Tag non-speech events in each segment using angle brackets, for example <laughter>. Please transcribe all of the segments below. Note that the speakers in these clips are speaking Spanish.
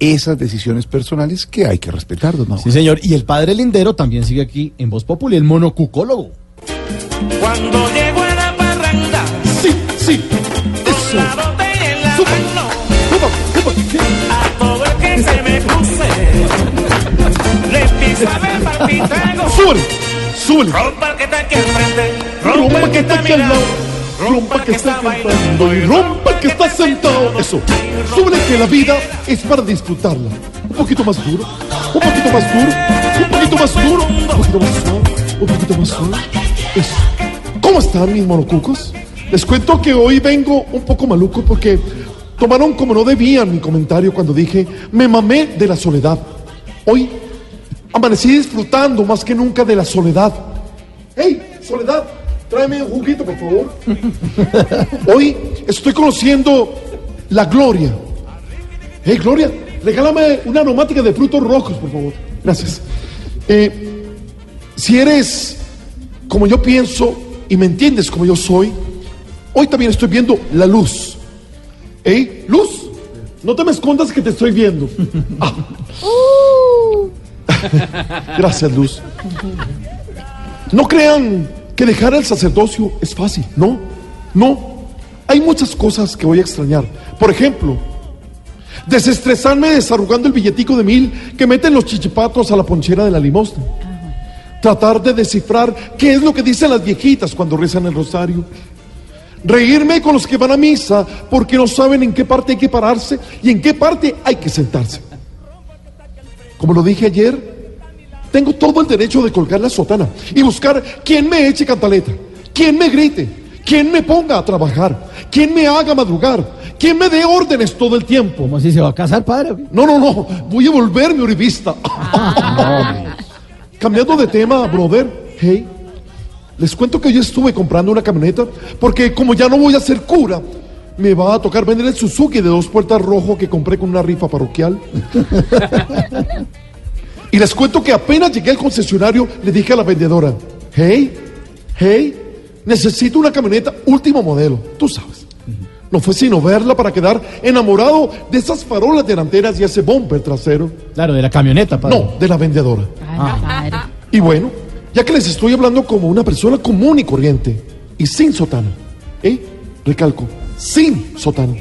esas decisiones personales que hay que respetar, don Mauro. Sí, señor. Y el padre Lindero también sigue aquí en Voz Populi, el monocucólogo. Cuando llego a la parranda, Sí, sí. con la botella en la Súper. mano, a todo el que se me cruce, le empiezo a. Súbele, súbele. Rompa el que está aquí al frente, Rompa que está aquí al lado. Rompa que está cantando y rompa que está sentado. Eso. Súbele que la vida es para disfrutarla. Un poquito más duro. Un poquito más duro. Un poquito más duro. Un poquito más suave. Un poquito más suave. Eso. ¿Cómo están mis monocucos? Les cuento que hoy vengo un poco maluco porque tomaron como no debían mi comentario cuando dije me mamé de la soledad. Hoy amanecí disfrutando más que nunca de la soledad. ¡Hey, Soledad! Tráeme un juguito, por favor. Hoy estoy conociendo la gloria. ¡Hey, Gloria! Regálame una aromática de frutos rojos, por favor. Gracias. Eh, si eres como yo pienso y me entiendes como yo soy, hoy también estoy viendo la luz. ¿Hey, luz? No te me escondas que te estoy viendo. Ah. <laughs> Gracias, Luz. No crean que dejar el sacerdocio es fácil. No, no. Hay muchas cosas que voy a extrañar. Por ejemplo, desestresarme desarrugando el billetico de mil que meten los chichipatos a la ponchera de la limosna. Tratar de descifrar qué es lo que dicen las viejitas cuando rezan el rosario. Reírme con los que van a misa porque no saben en qué parte hay que pararse y en qué parte hay que sentarse. Como lo dije ayer, tengo todo el derecho de colgar la sotana y buscar quien me eche cantaleta, quien me grite, quien me ponga a trabajar, quien me haga madrugar, quien me dé órdenes todo el tiempo. ¿Cómo así se va a casar, padre? No, no, no, voy a volverme uribista. <laughs> Cambiando de tema, brother, hey, les cuento que yo estuve comprando una camioneta porque como ya no voy a ser cura, me va a tocar vender el Suzuki de dos puertas rojo que compré con una rifa parroquial. <laughs> Y les cuento que apenas llegué al concesionario, le dije a la vendedora, hey, hey, necesito una camioneta último modelo, tú sabes. No fue sino verla para quedar enamorado de esas farolas delanteras y ese bumper trasero. Claro, de la camioneta, padre. No, de la vendedora. Y bueno, ya que les estoy hablando como una persona común y corriente y sin sotano, ¿eh? Recalco, sin sotano.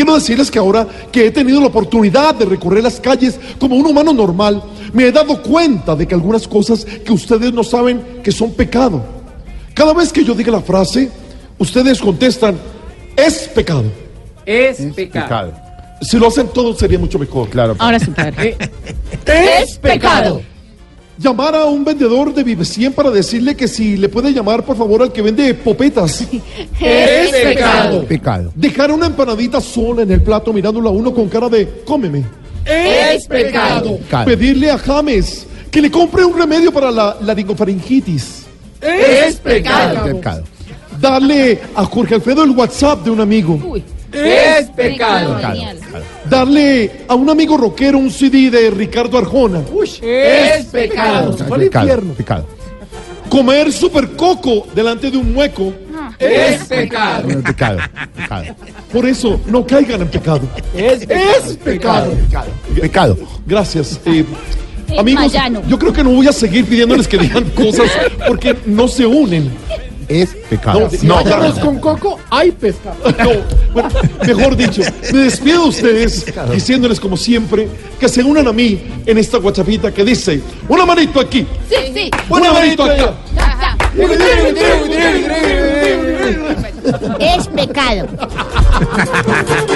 Quiero decirles que ahora que he tenido la oportunidad de recorrer las calles como un humano normal, me he dado cuenta de que algunas cosas que ustedes no saben que son pecado. Cada vez que yo diga la frase, ustedes contestan, es pecado. Es pecado. Si lo hacen todos sería mucho mejor. Claro. Ahora sí, padre. <laughs> Es pecado. Llamar a un vendedor de Vive 100 para decirle que si le puede llamar por favor al que vende popetas. <laughs> Es pecado. Pecado. Dejar una empanadita sola en el plato mirándola a uno con cara de cómeme. Es pecado. Pedirle a James que le compre un remedio para la laringofaringitis. Es pecado. Darle a Jorge Alfredo el WhatsApp de un amigo. Es pecado. Darle a un amigo rockero un CD de Ricardo Arjona. Es pecado. Pecado. Comer super coco delante de un mueco. Es pecado. Pecado. Por eso, no caigan en pecado. Es pecado. Pecado. Gracias. Eh, Eh, amigos, Mayano. yo creo que no voy a seguir pidiéndoles que digan cosas porque no se unen. Es pecado. No, no, con coco hay pescado. <laughs> No, bueno, mejor dicho, me despido de ustedes diciéndoles como siempre que se unan a mí en esta guachapita que dice una manito aquí, Sí, sí. una manito acá. Ya, ya. Es pecado. <laughs>